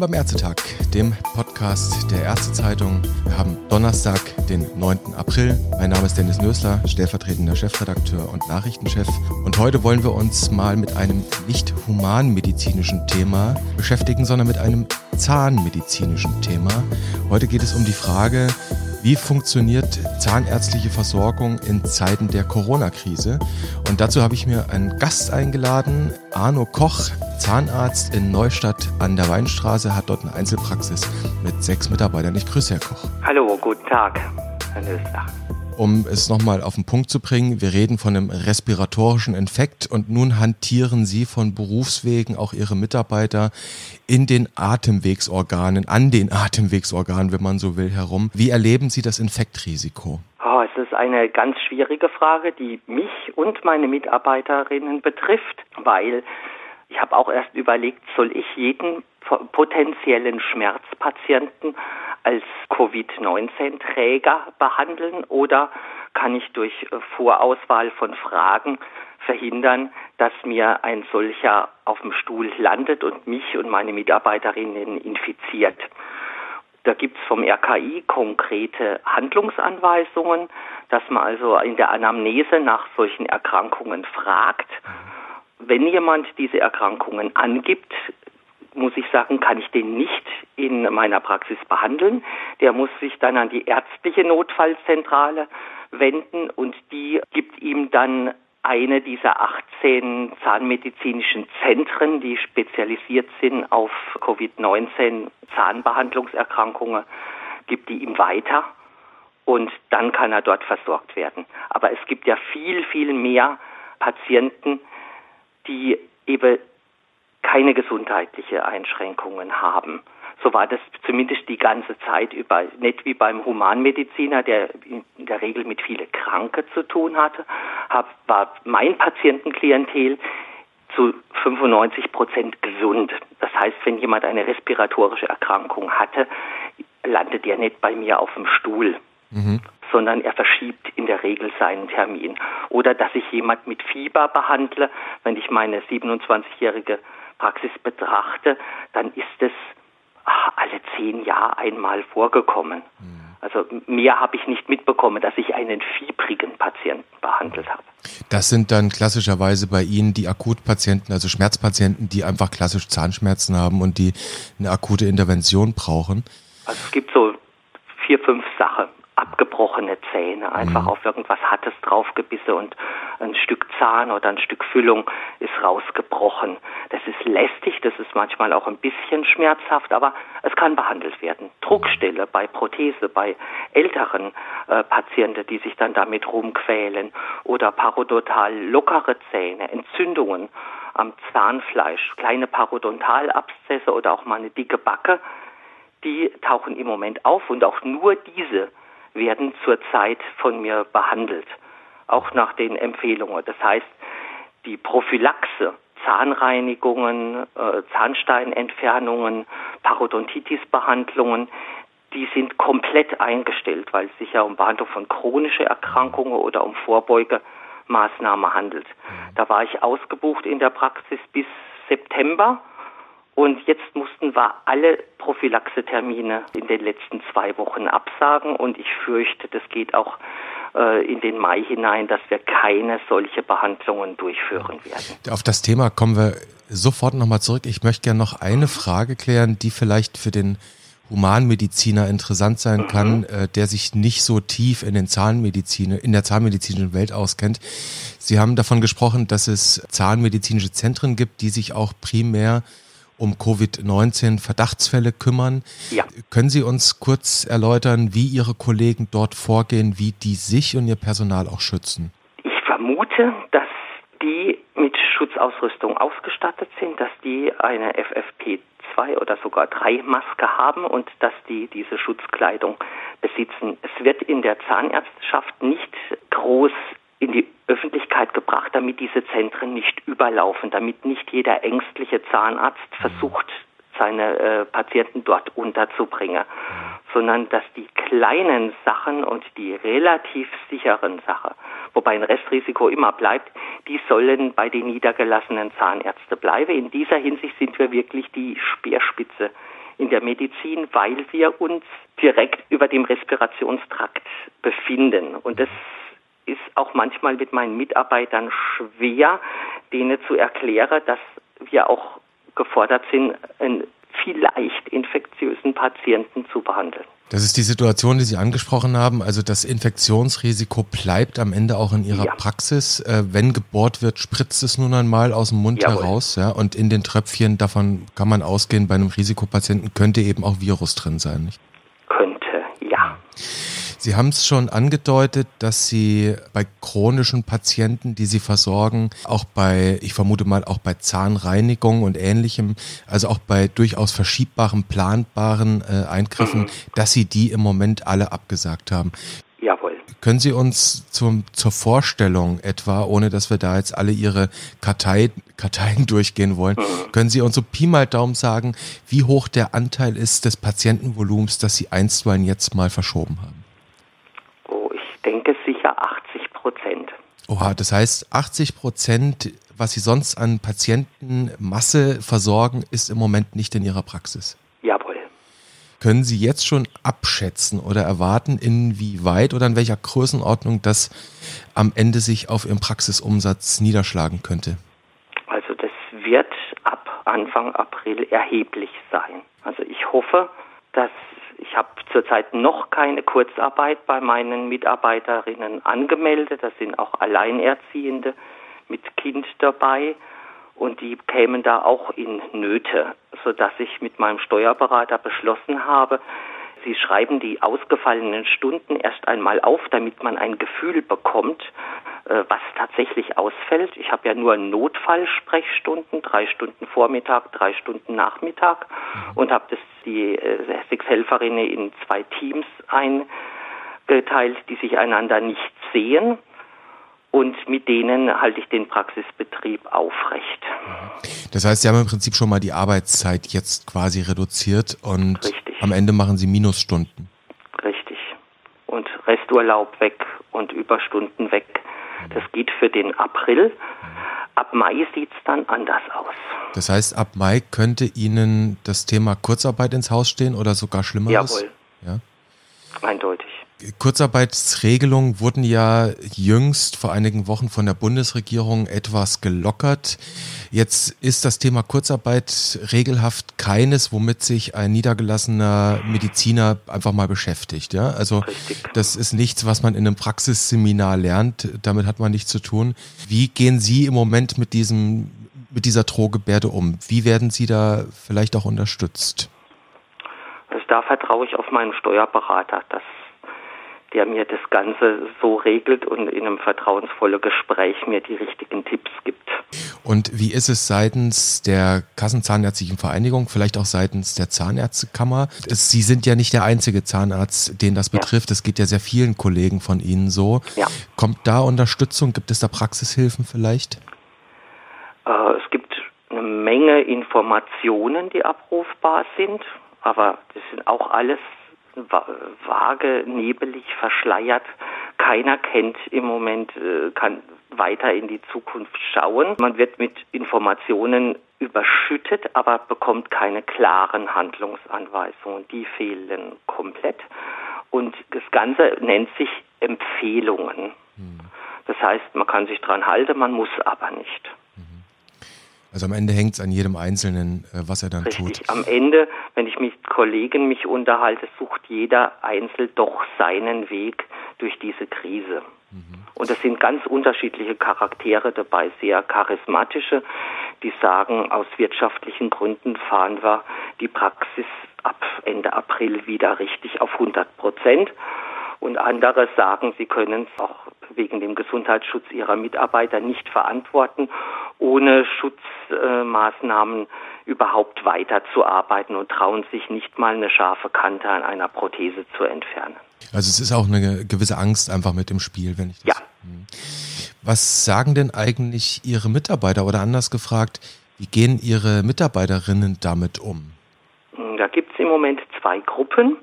Willkommen beim Ärztetag, dem Podcast der Ärztezeitung. Wir haben Donnerstag, den 9. April. Mein Name ist Dennis Nösler, stellvertretender Chefredakteur und Nachrichtenchef. Und heute wollen wir uns mal mit einem nicht humanmedizinischen Thema beschäftigen, sondern mit einem zahnmedizinischen Thema. Heute geht es um die Frage, wie funktioniert zahnärztliche Versorgung in Zeiten der Corona-Krise? Und dazu habe ich mir einen Gast eingeladen, Arno Koch, Zahnarzt in Neustadt an der Weinstraße, hat dort eine Einzelpraxis mit sechs Mitarbeitern. Ich grüße Herr Koch. Hallo, guten Tag, Herr Nösler. Um es nochmal auf den Punkt zu bringen, wir reden von einem respiratorischen Infekt und nun hantieren Sie von Berufswegen auch Ihre Mitarbeiter in den Atemwegsorganen, an den Atemwegsorganen, wenn man so will, herum. Wie erleben Sie das Infektrisiko? Oh, es ist eine ganz schwierige Frage, die mich und meine Mitarbeiterinnen betrifft, weil ich habe auch erst überlegt, soll ich jeden potenziellen Schmerzpatienten als Covid-19-Träger behandeln oder kann ich durch Vorauswahl von Fragen verhindern, dass mir ein solcher auf dem Stuhl landet und mich und meine Mitarbeiterinnen infiziert. Da gibt es vom RKI konkrete Handlungsanweisungen, dass man also in der Anamnese nach solchen Erkrankungen fragt. Wenn jemand diese Erkrankungen angibt, muss ich sagen, kann ich den nicht in meiner Praxis behandeln. Der muss sich dann an die ärztliche Notfallzentrale wenden und die gibt ihm dann eine dieser 18 zahnmedizinischen Zentren, die spezialisiert sind auf Covid-19 Zahnbehandlungserkrankungen, gibt die ihm weiter und dann kann er dort versorgt werden. Aber es gibt ja viel, viel mehr Patienten, die eben keine gesundheitliche Einschränkungen haben. So war das zumindest die ganze Zeit über, nicht wie beim Humanmediziner, der in der Regel mit vielen Kranke zu tun hatte, hab, war mein Patientenklientel zu 95 Prozent gesund. Das heißt, wenn jemand eine respiratorische Erkrankung hatte, landet er nicht bei mir auf dem Stuhl, mhm. sondern er verschiebt in der Regel seinen Termin. Oder dass ich jemand mit Fieber behandle, wenn ich meine 27-jährige Praxis betrachte, dann ist es ach, alle zehn Jahre einmal vorgekommen. Mhm. Also mehr habe ich nicht mitbekommen, dass ich einen fiebrigen Patienten behandelt habe. Das sind dann klassischerweise bei Ihnen die Akutpatienten, also Schmerzpatienten, die einfach klassisch Zahnschmerzen haben und die eine akute Intervention brauchen. Also es gibt so vier, fünf Sachen abgebrochene Zähne, einfach mhm. auf irgendwas Hartes draufgebissen und ein Stück Zahn oder ein Stück Füllung ist rausgebrochen. Das ist lästig, das ist manchmal auch ein bisschen schmerzhaft, aber es kann behandelt werden. Druckstille bei Prothese, bei älteren äh, Patienten, die sich dann damit rumquälen oder parodontal lockere Zähne, Entzündungen am Zahnfleisch, kleine Parodontalabszesse oder auch mal eine dicke Backe, die tauchen im Moment auf und auch nur diese werden zurzeit von mir behandelt, auch nach den Empfehlungen. Das heißt, die Prophylaxe, Zahnreinigungen, äh, Zahnsteinentfernungen, Parodontitis-Behandlungen, die sind komplett eingestellt, weil es sich ja um Behandlung von chronischen Erkrankungen oder um Vorbeugemaßnahmen handelt. Da war ich ausgebucht in der Praxis bis September und jetzt mussten wir alle Prophylaxetermine in den letzten zwei Wochen absagen und ich fürchte, das geht auch äh, in den Mai hinein, dass wir keine solche Behandlungen durchführen werden. Auf das Thema kommen wir sofort nochmal zurück. Ich möchte gerne noch eine Frage klären, die vielleicht für den Humanmediziner interessant sein kann, mhm. äh, der sich nicht so tief in den Zahnmedizin, in der zahnmedizinischen Welt auskennt. Sie haben davon gesprochen, dass es zahnmedizinische Zentren gibt, die sich auch primär um Covid-19 Verdachtsfälle kümmern. Ja. Können Sie uns kurz erläutern, wie Ihre Kollegen dort vorgehen, wie die sich und ihr Personal auch schützen? Ich vermute, dass die mit Schutzausrüstung ausgestattet sind, dass die eine FFP2 oder sogar 3 Maske haben und dass die diese Schutzkleidung besitzen. Es wird in der Zahnärzteschaft nicht groß in die Öffentlichkeit gebracht, damit diese Zentren nicht überlaufen, damit nicht jeder ängstliche Zahnarzt versucht, seine äh, Patienten dort unterzubringen, sondern dass die kleinen Sachen und die relativ sicheren Sachen, wobei ein Restrisiko immer bleibt, die sollen bei den niedergelassenen Zahnärzten bleiben. In dieser Hinsicht sind wir wirklich die Speerspitze in der Medizin, weil wir uns direkt über dem Respirationstrakt befinden. Und das ist auch manchmal mit meinen Mitarbeitern schwer, denen zu erklären, dass wir auch gefordert sind, einen vielleicht infektiösen Patienten zu behandeln. Das ist die Situation, die Sie angesprochen haben. Also das Infektionsrisiko bleibt am Ende auch in Ihrer ja. Praxis. Äh, wenn gebohrt wird, spritzt es nun einmal aus dem Mund Jawohl. heraus. Ja? Und in den Tröpfchen, davon kann man ausgehen, bei einem Risikopatienten könnte eben auch Virus drin sein. Nicht? Könnte, ja. Sie haben es schon angedeutet, dass Sie bei chronischen Patienten, die Sie versorgen, auch bei, ich vermute mal, auch bei Zahnreinigung und ähnlichem, also auch bei durchaus verschiebbaren, planbaren äh, Eingriffen, mhm. dass Sie die im Moment alle abgesagt haben. Jawohl. Können Sie uns zum, zur Vorstellung etwa, ohne dass wir da jetzt alle Ihre Kartei, Karteien durchgehen wollen, mhm. können Sie uns so Pi mal Daumen sagen, wie hoch der Anteil ist des Patientenvolumens, das Sie einstweilen jetzt mal verschoben haben? Denke sicher 80 Prozent. Oha, das heißt 80 Prozent, was Sie sonst an Patientenmasse versorgen, ist im Moment nicht in Ihrer Praxis. Jawohl. Können Sie jetzt schon abschätzen oder erwarten, inwieweit oder in welcher Größenordnung das am Ende sich auf Ihrem Praxisumsatz niederschlagen könnte? Also das wird ab Anfang April erheblich sein. Also ich hoffe, dass ich habe zurzeit noch keine Kurzarbeit bei meinen Mitarbeiterinnen angemeldet. Das sind auch Alleinerziehende mit Kind dabei und die kämen da auch in Nöte, sodass ich mit meinem Steuerberater beschlossen habe, Sie schreiben die ausgefallenen Stunden erst einmal auf, damit man ein Gefühl bekommt, was tatsächlich ausfällt. Ich habe ja nur Notfallsprechstunden, drei Stunden Vormittag, drei Stunden Nachmittag und habe das die äh, sechs Helferinnen in zwei Teams eingeteilt, die sich einander nicht sehen und mit denen halte ich den Praxisbetrieb aufrecht. Das heißt, Sie haben im Prinzip schon mal die Arbeitszeit jetzt quasi reduziert und Richtig. am Ende machen Sie Minusstunden. Richtig. Und Resturlaub weg und Überstunden weg. Das geht für den April. Ab Mai sieht es dann anders aus. Das heißt, ab Mai könnte Ihnen das Thema Kurzarbeit ins Haus stehen oder sogar schlimmer? Jawohl. Ja? Eindeutig. Kurzarbeitsregelungen wurden ja jüngst vor einigen Wochen von der Bundesregierung etwas gelockert. Jetzt ist das Thema Kurzarbeit regelhaft keines, womit sich ein niedergelassener Mediziner einfach mal beschäftigt. Ja, also das ist nichts, was man in einem Praxisseminar lernt. Damit hat man nichts zu tun. Wie gehen Sie im Moment mit diesem, mit dieser Drohgebärde um? Wie werden Sie da vielleicht auch unterstützt? Also da vertraue ich auf meinen Steuerberater, dass der mir das Ganze so regelt und in einem vertrauensvollen Gespräch mir die richtigen Tipps gibt. Und wie ist es seitens der Kassenzahnärztlichen Vereinigung, vielleicht auch seitens der Zahnärztekammer? Sie sind ja nicht der einzige Zahnarzt, den das betrifft. Es ja. geht ja sehr vielen Kollegen von Ihnen so. Ja. Kommt da Unterstützung? Gibt es da Praxishilfen vielleicht? Äh, es gibt eine Menge Informationen, die abrufbar sind, aber das sind auch alles vage, nebelig, verschleiert. Keiner kennt im Moment, äh, kann weiter in die Zukunft schauen. Man wird mit Informationen überschüttet, aber bekommt keine klaren Handlungsanweisungen. Die fehlen komplett. Und das Ganze nennt sich Empfehlungen. Hm. Das heißt, man kann sich dran halten, man muss aber nicht. Also am Ende hängt es an jedem Einzelnen, äh, was er dann Richtig. tut. Am Ende, wenn ich mit Kollegen mich unterhalte, sucht jeder Einzel doch seinen Weg durch diese Krise. Mhm. Und es sind ganz unterschiedliche Charaktere dabei, sehr charismatische, die sagen, aus wirtschaftlichen Gründen fahren wir die Praxis ab Ende April wieder richtig auf 100 Prozent. Und andere sagen, sie können es auch wegen dem Gesundheitsschutz ihrer Mitarbeiter nicht verantworten, ohne Schutzmaßnahmen überhaupt weiterzuarbeiten und trauen sich nicht mal eine scharfe Kante an einer Prothese zu entfernen. Also es ist auch eine gewisse Angst einfach mit im Spiel, wenn ich das. Ja. Hm. Was sagen denn eigentlich Ihre Mitarbeiter oder anders gefragt, wie gehen Ihre Mitarbeiterinnen damit um? Da gibt es im Moment zwei Gruppen.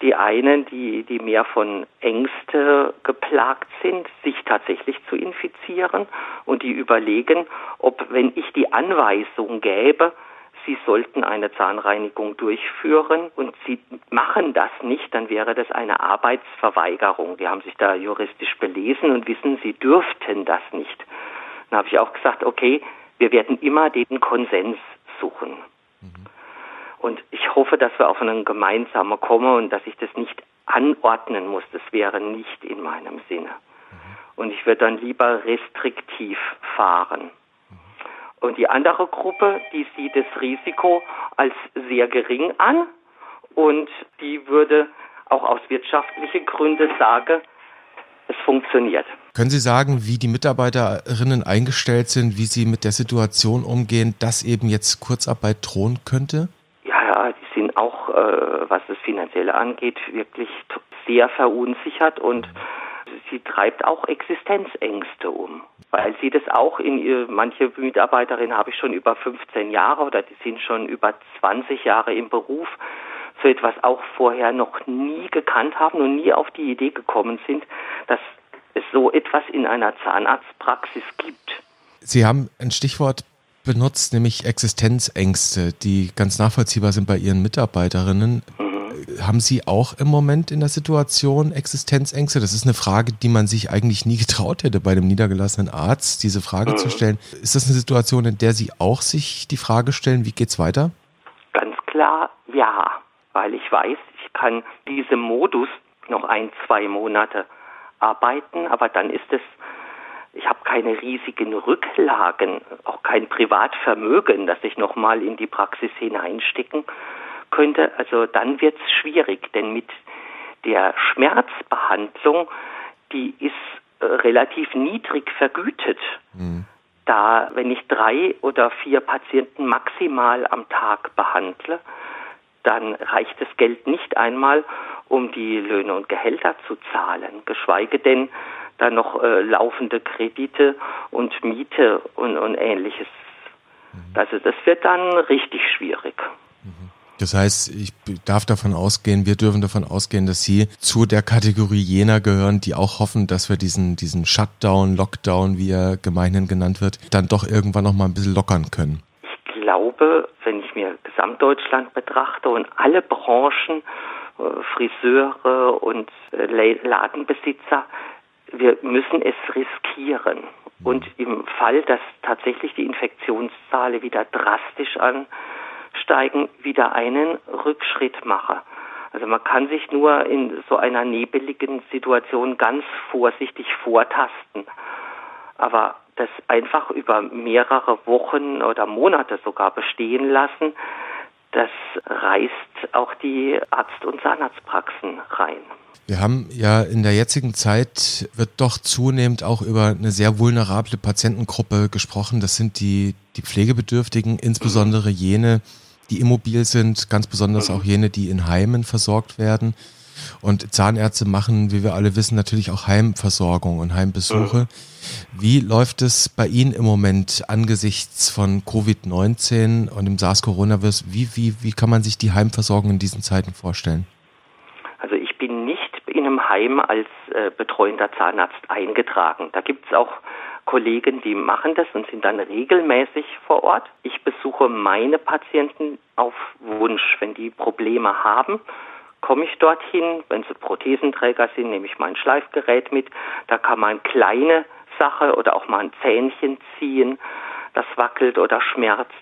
Die einen, die, die mehr von Ängste geplagt sind, sich tatsächlich zu infizieren und die überlegen, ob, wenn ich die Anweisung gäbe, sie sollten eine Zahnreinigung durchführen und sie machen das nicht, dann wäre das eine Arbeitsverweigerung. Die haben sich da juristisch belesen und wissen, sie dürften das nicht. Dann habe ich auch gesagt, okay, wir werden immer den Konsens suchen. Mhm. Und ich hoffe, dass wir auf einen gemeinsamen kommen und dass ich das nicht anordnen muss. Das wäre nicht in meinem Sinne. Und ich würde dann lieber restriktiv fahren. Und die andere Gruppe, die sieht das Risiko als sehr gering an und die würde auch aus wirtschaftlichen Gründen sagen, es funktioniert. Können Sie sagen, wie die Mitarbeiterinnen eingestellt sind, wie sie mit der Situation umgehen, dass eben jetzt Kurzarbeit drohen könnte? Ja, ja, die sind auch, äh, was das Finanzielle angeht, wirklich sehr verunsichert und sie treibt auch Existenzängste um, weil sie das auch in ihr, manche Mitarbeiterinnen habe ich schon über 15 Jahre oder die sind schon über 20 Jahre im Beruf, so etwas auch vorher noch nie gekannt haben und nie auf die Idee gekommen sind, dass es so etwas in einer Zahnarztpraxis gibt. Sie haben ein Stichwort benutzt, nämlich Existenzängste, die ganz nachvollziehbar sind bei Ihren Mitarbeiterinnen. Mhm haben Sie auch im Moment in der Situation Existenzängste? Das ist eine Frage, die man sich eigentlich nie getraut hätte, bei einem niedergelassenen Arzt diese Frage mhm. zu stellen. Ist das eine Situation, in der Sie auch sich die Frage stellen, wie geht's weiter? Ganz klar ja, weil ich weiß, ich kann diesem Modus noch ein, zwei Monate arbeiten, aber dann ist es ich habe keine riesigen Rücklagen, auch kein Privatvermögen, das ich nochmal in die Praxis hineinstecken könnte, also dann wird es schwierig, denn mit der Schmerzbehandlung, die ist äh, relativ niedrig vergütet. Mhm. Da, wenn ich drei oder vier Patienten maximal am Tag behandle, dann reicht das Geld nicht einmal, um die Löhne und Gehälter zu zahlen, geschweige denn dann noch äh, laufende Kredite und Miete und, und ähnliches. Mhm. Also das wird dann richtig schwierig. Das heißt, ich darf davon ausgehen, wir dürfen davon ausgehen, dass Sie zu der Kategorie jener gehören, die auch hoffen, dass wir diesen, diesen Shutdown, Lockdown, wie er gemeinhin genannt wird, dann doch irgendwann noch mal ein bisschen lockern können. Ich glaube, wenn ich mir Gesamtdeutschland betrachte und alle Branchen, äh, Friseure und äh, Ladenbesitzer, wir müssen es riskieren. Und im Fall, dass tatsächlich die Infektionszahlen wieder drastisch an Aussteigen wieder einen Rückschritt mache. Also man kann sich nur in so einer nebeligen Situation ganz vorsichtig vortasten. Aber das einfach über mehrere Wochen oder Monate sogar bestehen lassen, das reißt auch die Arzt- und Zahnarztpraxen rein. Wir haben ja in der jetzigen Zeit wird doch zunehmend auch über eine sehr vulnerable Patientengruppe gesprochen. Das sind die, die Pflegebedürftigen, insbesondere jene, die immobil sind, ganz besonders auch jene, die in Heimen versorgt werden. Und Zahnärzte machen, wie wir alle wissen, natürlich auch Heimversorgung und Heimbesuche. Wie läuft es bei Ihnen im Moment angesichts von Covid-19 und dem SARS-Coronavirus? Wie, wie, wie kann man sich die Heimversorgung in diesen Zeiten vorstellen? Also ich bin nicht in einem Heim als äh, betreuender Zahnarzt eingetragen. Da gibt es auch Kollegen, die machen das und sind dann regelmäßig vor Ort. Ich besuche meine Patienten auf Wunsch. Wenn die Probleme haben, komme ich dorthin. Wenn sie Prothesenträger sind, nehme ich mein Schleifgerät mit. Da kann man kleine Sache oder auch mal ein Zähnchen ziehen, das wackelt oder schmerzt.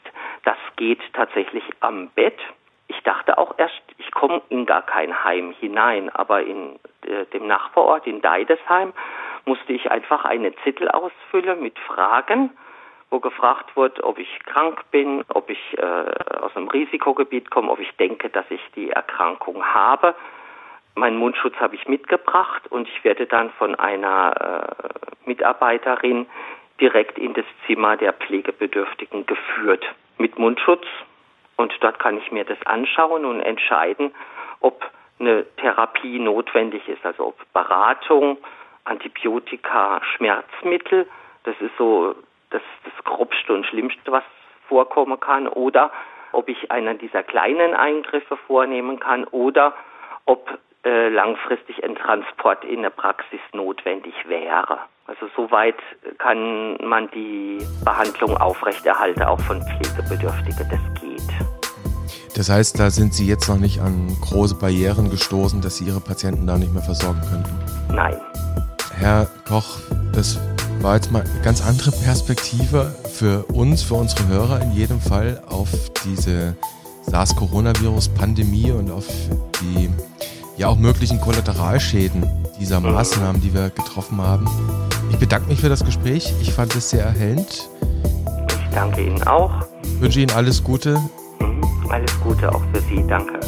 Das geht tatsächlich am Bett. Ich dachte auch erst, ich komme in gar kein Heim hinein, aber in äh, dem Nachbarort in Deidesheim musste ich einfach eine Zettel ausfüllen mit Fragen, wo gefragt wurde, ob ich krank bin, ob ich äh, aus einem Risikogebiet komme, ob ich denke, dass ich die Erkrankung habe. Meinen Mundschutz habe ich mitgebracht und ich werde dann von einer äh, Mitarbeiterin direkt in das Zimmer der Pflegebedürftigen geführt mit Mundschutz. Und dort kann ich mir das anschauen und entscheiden, ob eine Therapie notwendig ist, also ob Beratung, Antibiotika, Schmerzmittel. Das ist so das, das Grobste und Schlimmste, was vorkommen kann. Oder ob ich einen dieser kleinen Eingriffe vornehmen kann oder ob äh, langfristig ein Transport in der Praxis notwendig wäre. Also soweit kann man die Behandlung aufrechterhalten, auch von Pflegebedürftigen, das geht. Das heißt, da sind Sie jetzt noch nicht an große Barrieren gestoßen, dass Sie Ihre Patienten da nicht mehr versorgen könnten? Nein. Herr Koch, das war jetzt mal eine ganz andere Perspektive für uns, für unsere Hörer in jedem Fall auf diese SARS-Coronavirus-Pandemie und auf die ja auch möglichen Kollateralschäden dieser Maßnahmen, die wir getroffen haben. Ich bedanke mich für das Gespräch. Ich fand es sehr erhellend. Ich danke Ihnen auch. Ich wünsche Ihnen alles Gute. Mhm. Alles Gute auch für Sie. Danke.